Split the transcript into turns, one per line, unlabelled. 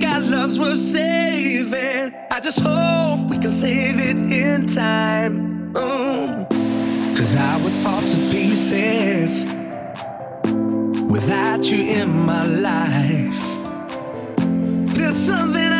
think our love's worth saving. I just hope we can save it in time. Ooh. Cause I would fall to pieces without you in my life. There's something I